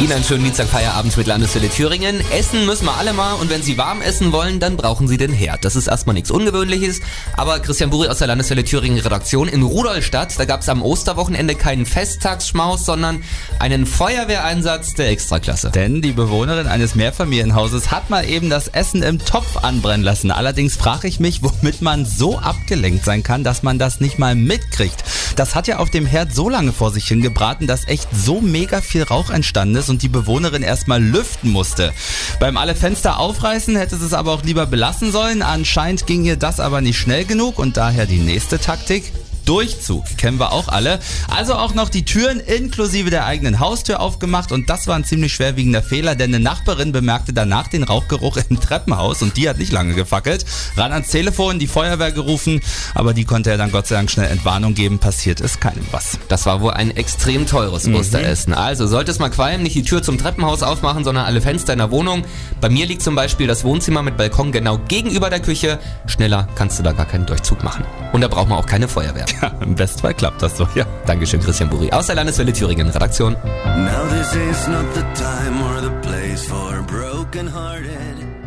Ihnen einen schönen Dienstag-Feierabend mit Landeswelle Thüringen. Essen müssen wir alle mal und wenn Sie warm essen wollen, dann brauchen Sie den Herd. Das ist erstmal nichts Ungewöhnliches, aber Christian Buri aus der Landeswelle Thüringen Redaktion in Rudolstadt, da gab es am Osterwochenende keinen Festtagsschmaus, sondern einen Feuerwehreinsatz der Extraklasse. Denn die Bewohnerin eines Mehrfamilienhauses hat mal eben das Essen im Topf anbrennen lassen. Allerdings frage ich mich, womit man so abgelenkt sein kann, dass man das nicht mal mitkriegt. Das hat ja auf dem Herd so lange vor sich hingebraten, dass echt so mega viel Rauch entstanden ist und die Bewohnerin erstmal lüften musste. Beim alle Fenster aufreißen hätte sie es aber auch lieber belassen sollen. Anscheinend ging ihr das aber nicht schnell genug und daher die nächste Taktik. Durchzug. Kennen wir auch alle. Also auch noch die Türen inklusive der eigenen Haustür aufgemacht und das war ein ziemlich schwerwiegender Fehler, denn eine Nachbarin bemerkte danach den Rauchgeruch im Treppenhaus und die hat nicht lange gefackelt. Ran ans Telefon, die Feuerwehr gerufen, aber die konnte er dann Gott sei Dank schnell Entwarnung geben. Passiert ist keinem was. Das war wohl ein extrem teures Mhm. Osteressen. Also sollte es mal qualmen, nicht die Tür zum Treppenhaus aufmachen, sondern alle Fenster in der Wohnung. Bei mir liegt zum Beispiel das Wohnzimmer mit Balkon genau gegenüber der Küche. Schneller kannst du da gar keinen Durchzug machen. Und da braucht man auch keine Feuerwehr. Ja, Im Bestfall klappt das so, ja. Dankeschön, Christian Buri. Aus der Landeswelle Thüringen, Redaktion. Now this is not the time or the place for broken hearted.